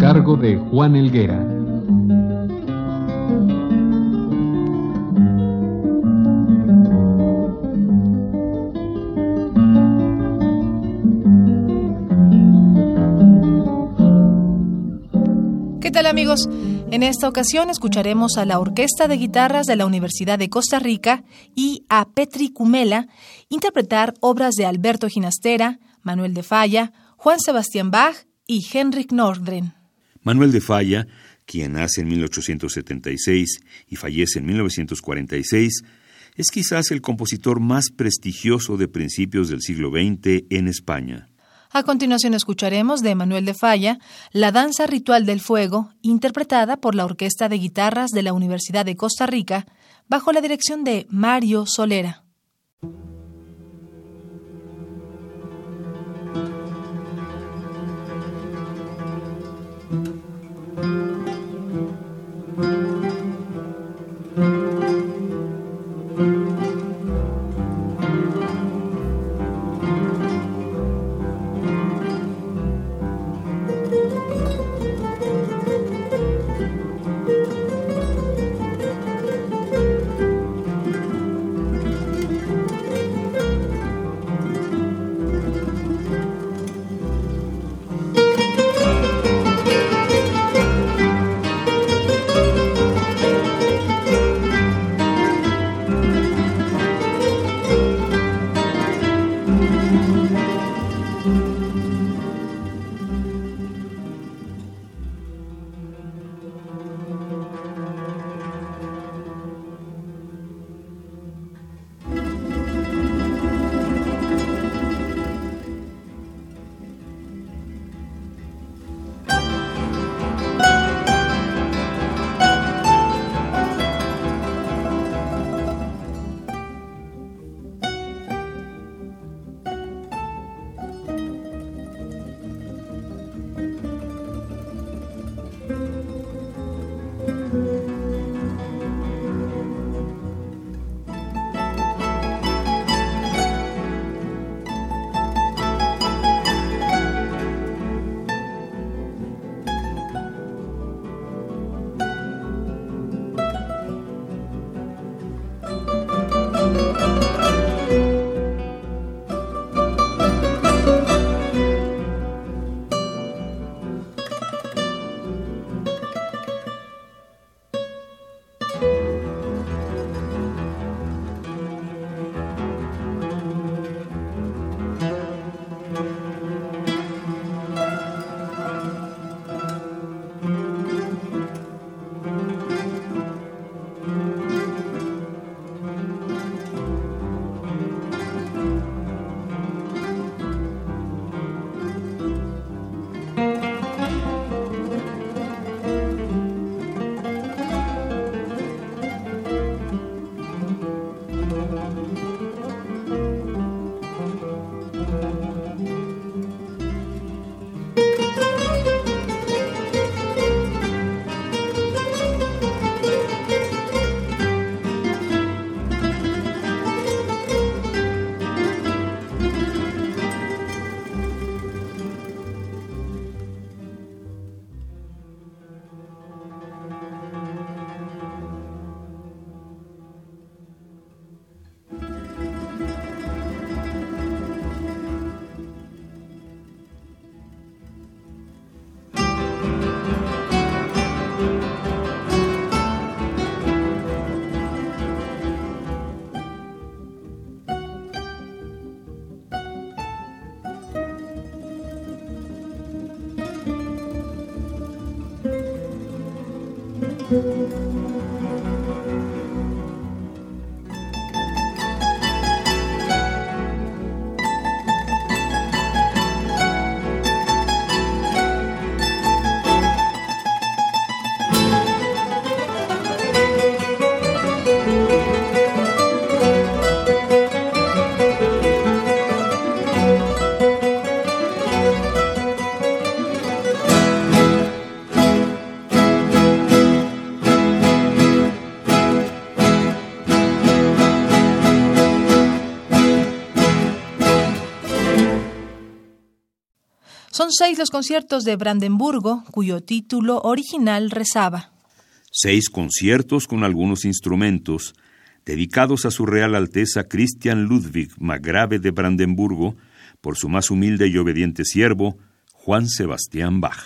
Cargo de Juan Elguera. ¿Qué tal amigos? En esta ocasión escucharemos a la Orquesta de Guitarras de la Universidad de Costa Rica y a Petri Cumela interpretar obras de Alberto Ginastera, Manuel de Falla, Juan Sebastián Bach y Henrik Nordgren. Manuel de Falla, quien nace en 1876 y fallece en 1946, es quizás el compositor más prestigioso de principios del siglo XX en España. A continuación escucharemos de Manuel de Falla la danza ritual del fuego, interpretada por la Orquesta de Guitarras de la Universidad de Costa Rica, bajo la dirección de Mario Solera. Son seis los conciertos de Brandenburgo, cuyo título original rezaba. Seis conciertos con algunos instrumentos, dedicados a su Real Alteza Christian Ludwig Magrave de Brandenburgo, por su más humilde y obediente siervo, Juan Sebastián Bach.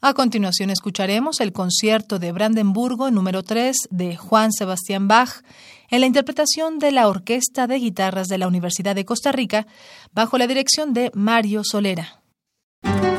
A continuación escucharemos el concierto de Brandenburgo número 3 de Juan Sebastián Bach en la interpretación de la Orquesta de Guitarras de la Universidad de Costa Rica bajo la dirección de Mario Solera. Thank you.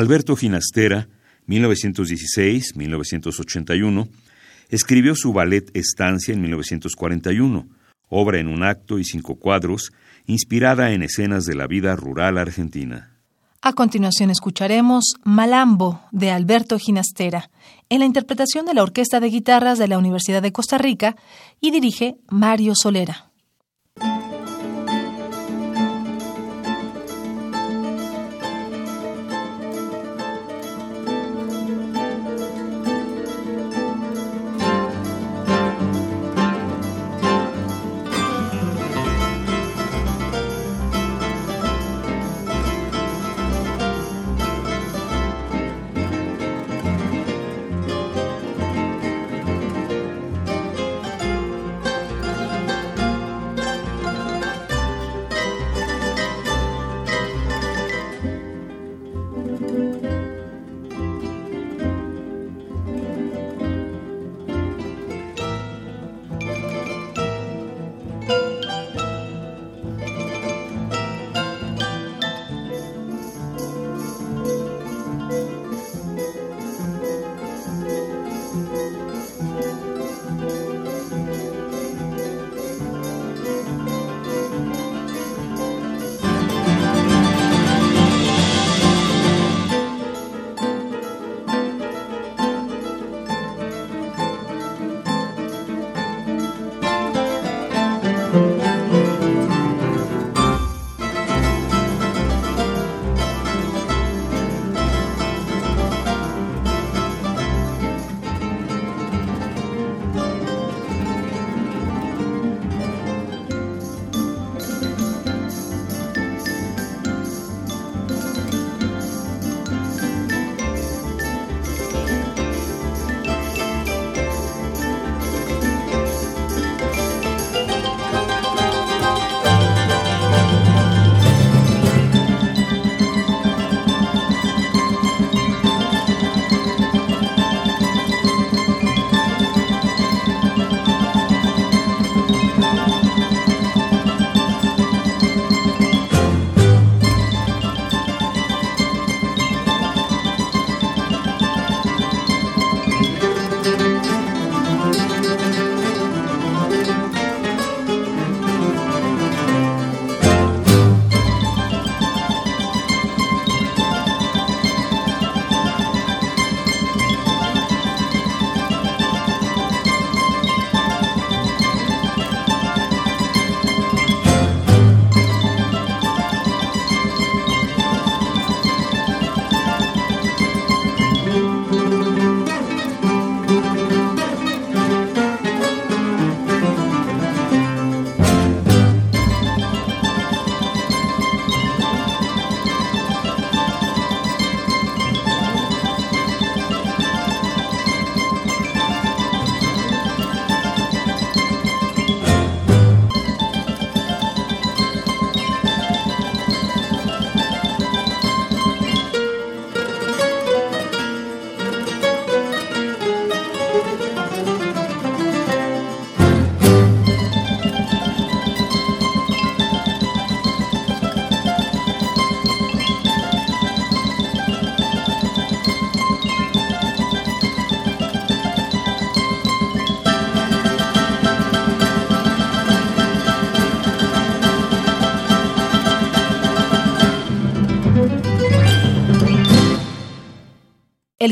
Alberto Ginastera, 1916-1981, escribió su ballet Estancia en 1941, obra en un acto y cinco cuadros, inspirada en escenas de la vida rural argentina. A continuación escucharemos Malambo de Alberto Ginastera, en la interpretación de la Orquesta de Guitarras de la Universidad de Costa Rica y dirige Mario Solera.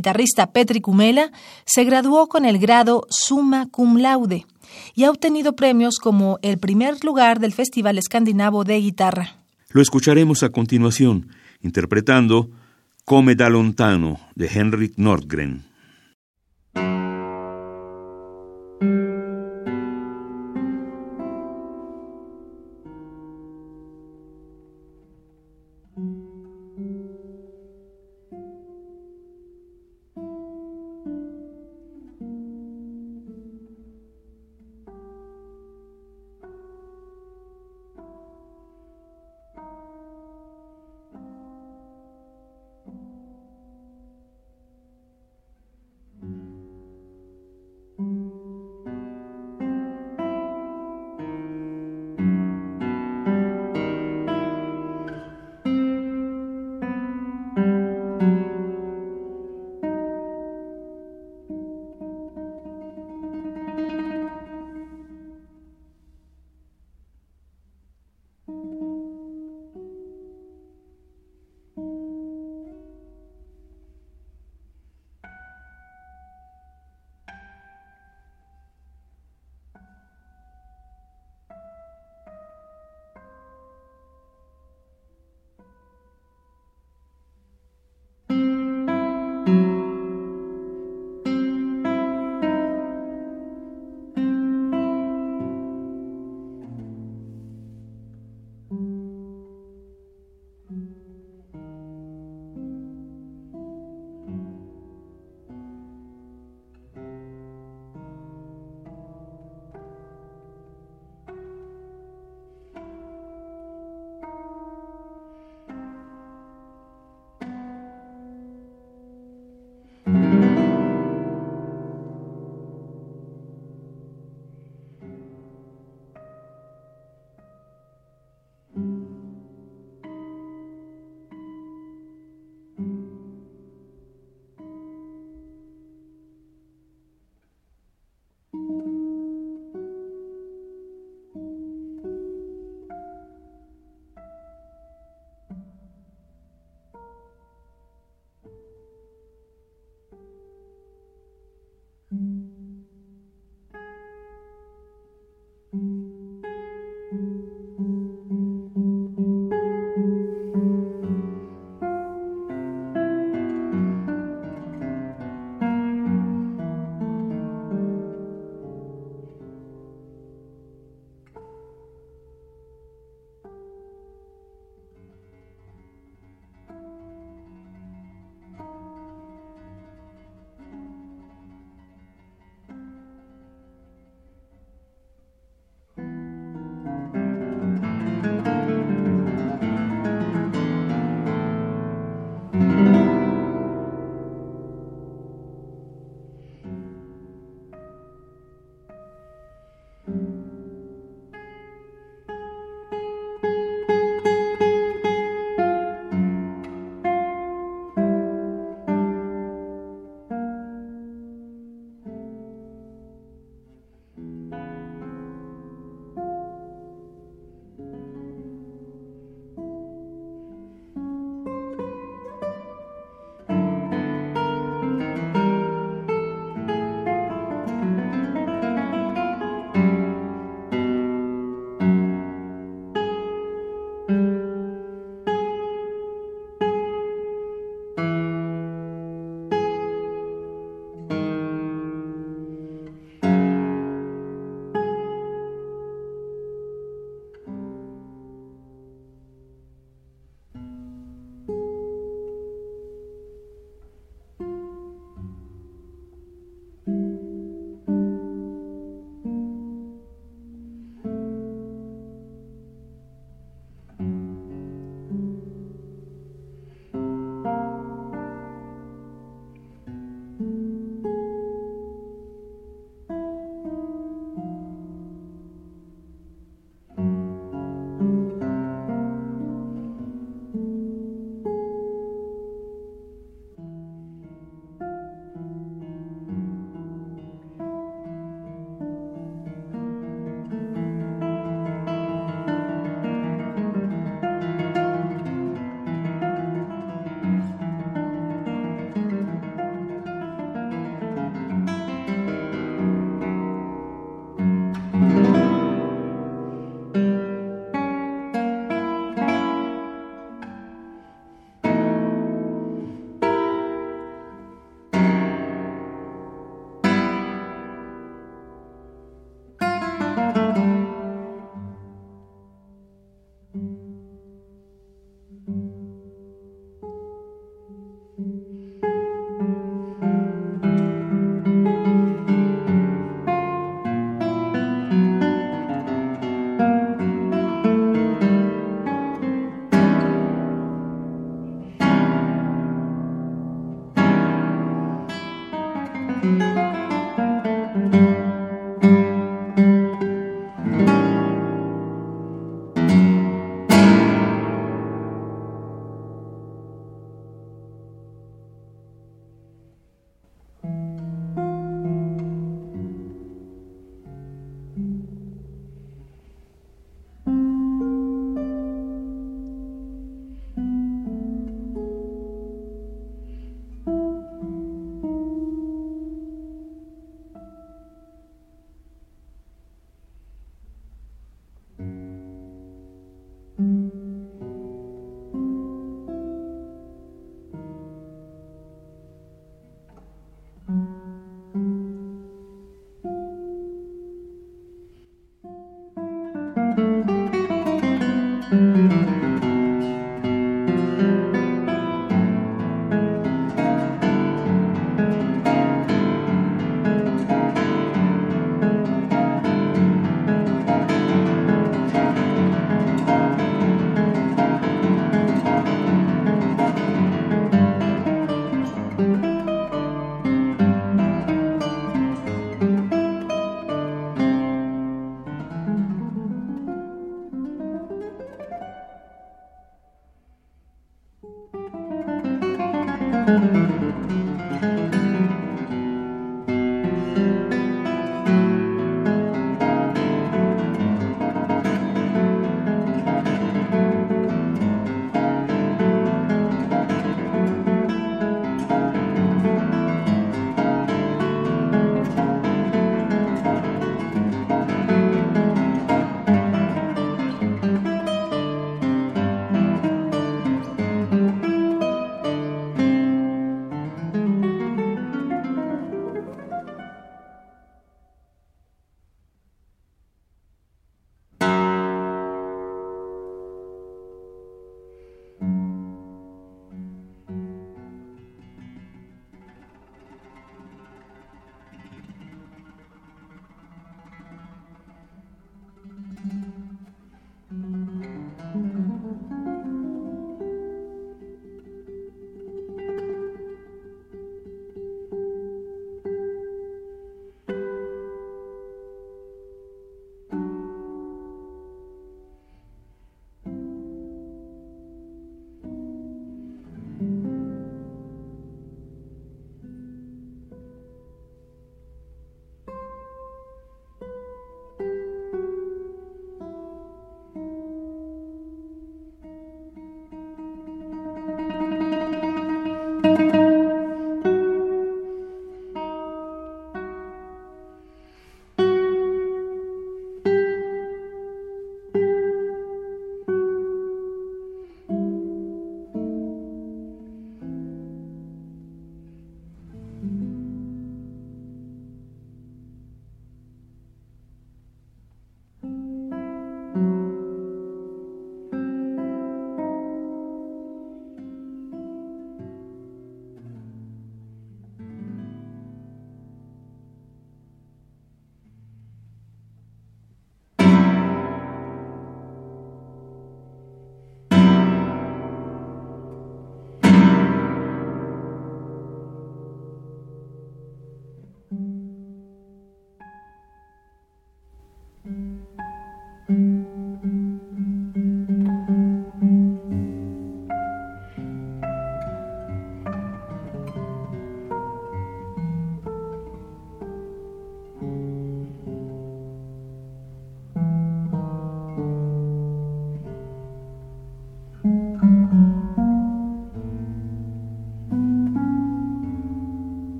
Guitarrista Petri Kumela se graduó con el grado Summa Cum Laude y ha obtenido premios como el primer lugar del Festival Escandinavo de Guitarra. Lo escucharemos a continuación, interpretando Come da lontano de Henrik Nordgren.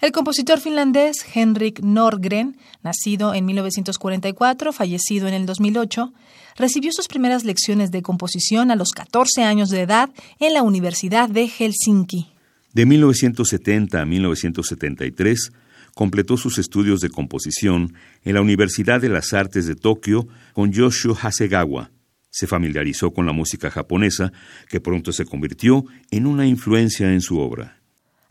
El compositor finlandés Henrik Norgren, nacido en 1944, fallecido en el 2008, recibió sus primeras lecciones de composición a los 14 años de edad en la Universidad de Helsinki. De 1970 a 1973, completó sus estudios de composición en la Universidad de las Artes de Tokio con Yoshio Hasegawa. Se familiarizó con la música japonesa, que pronto se convirtió en una influencia en su obra.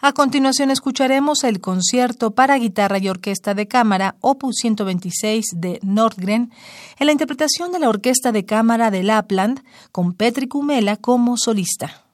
A continuación escucharemos el concierto para guitarra y orquesta de cámara Opus 126 de Nordgren en la interpretación de la Orquesta de Cámara de Lapland con Petri Kumela como solista.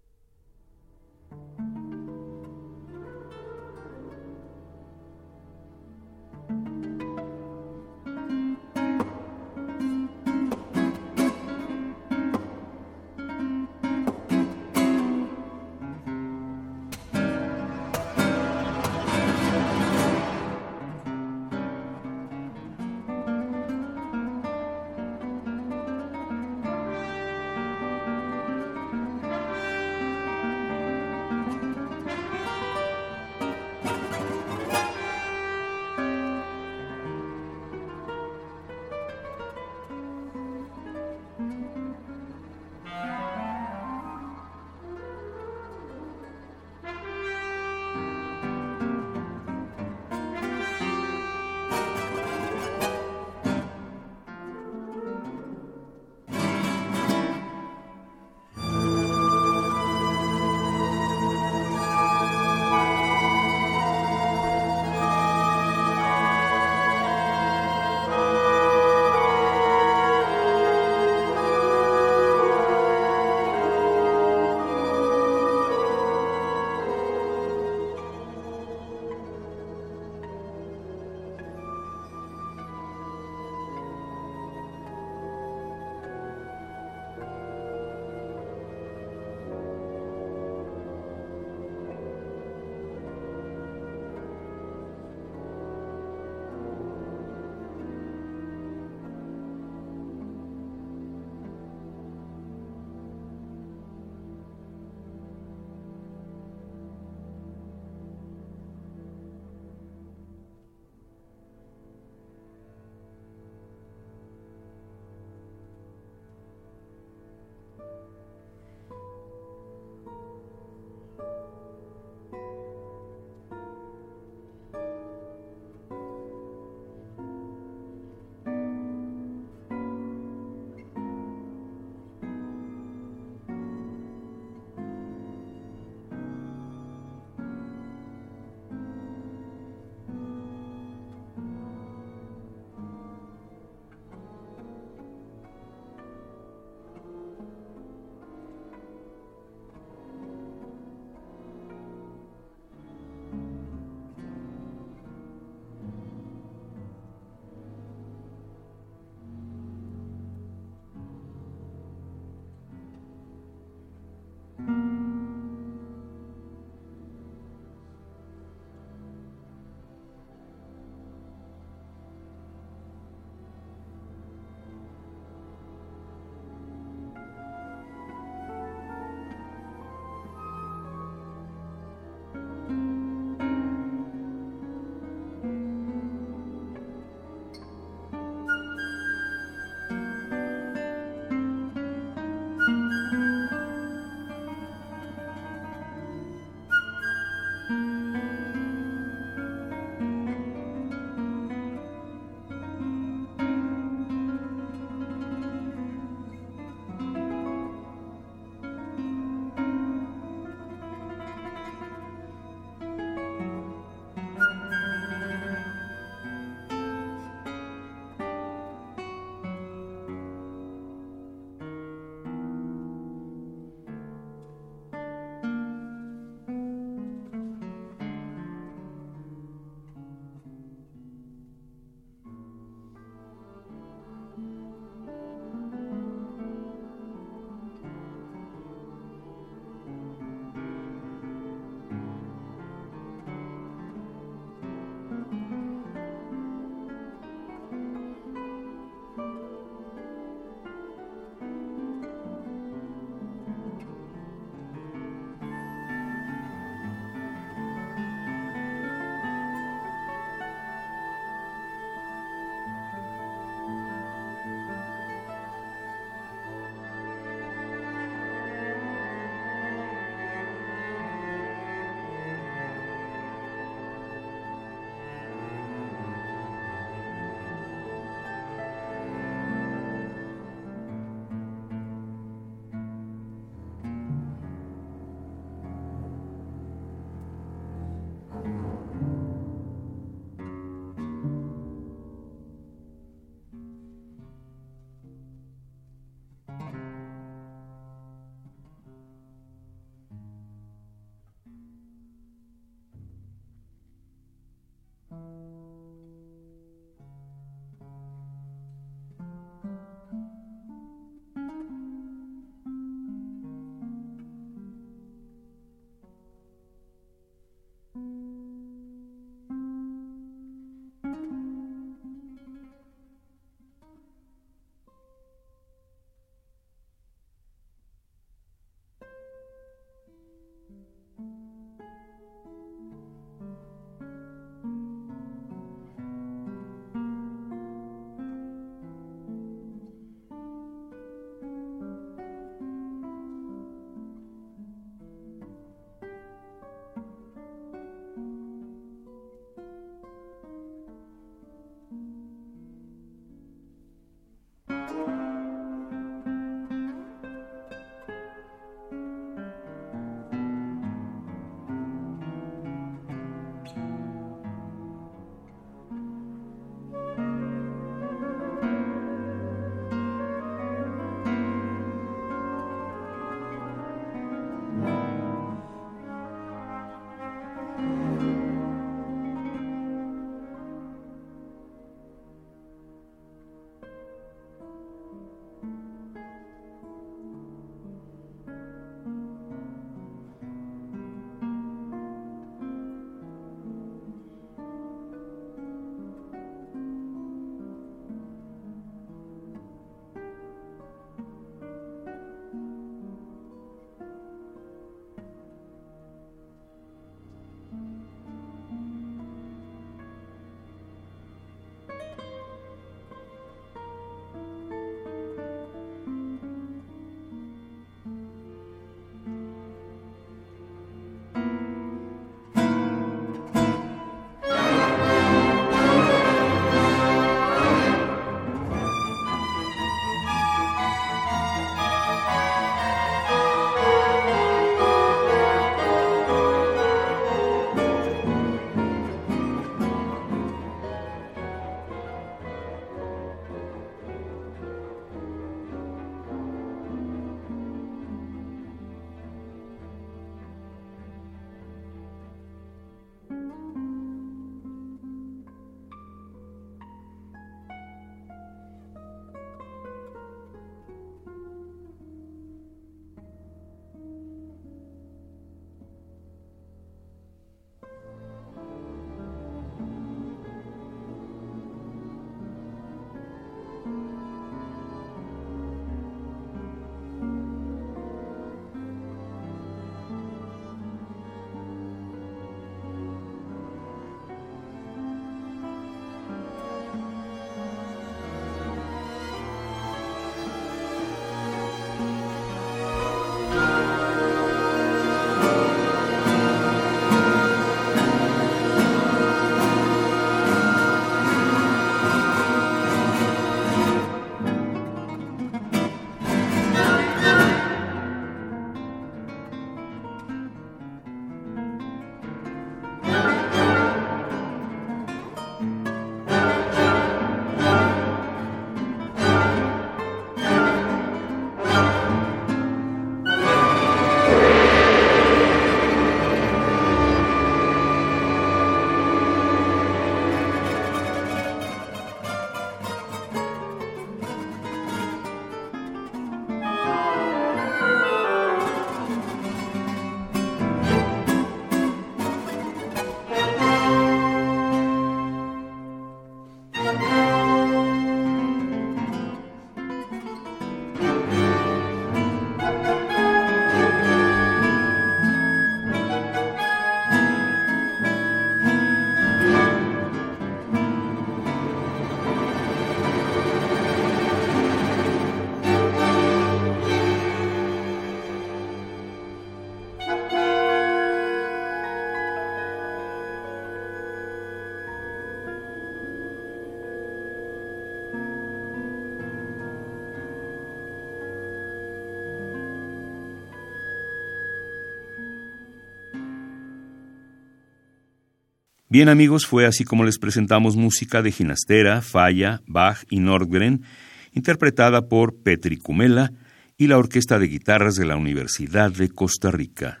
Bien amigos, fue así como les presentamos música de Ginastera, Falla, Bach y Nordgren, interpretada por Petri Cumela y la Orquesta de Guitarras de la Universidad de Costa Rica.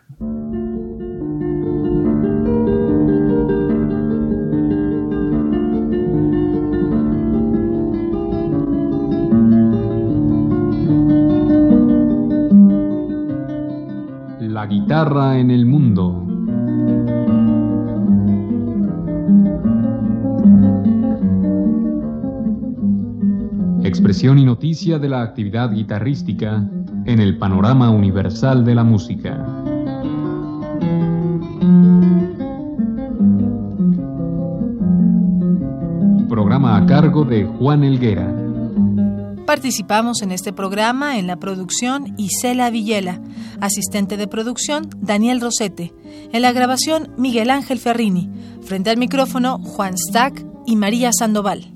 De la actividad guitarrística en el panorama universal de la música. Programa a cargo de Juan Elguera. Participamos en este programa en la producción Isela Villela, asistente de producción Daniel Rosete, en la grabación Miguel Ángel Ferrini, frente al micrófono Juan Stack y María Sandoval.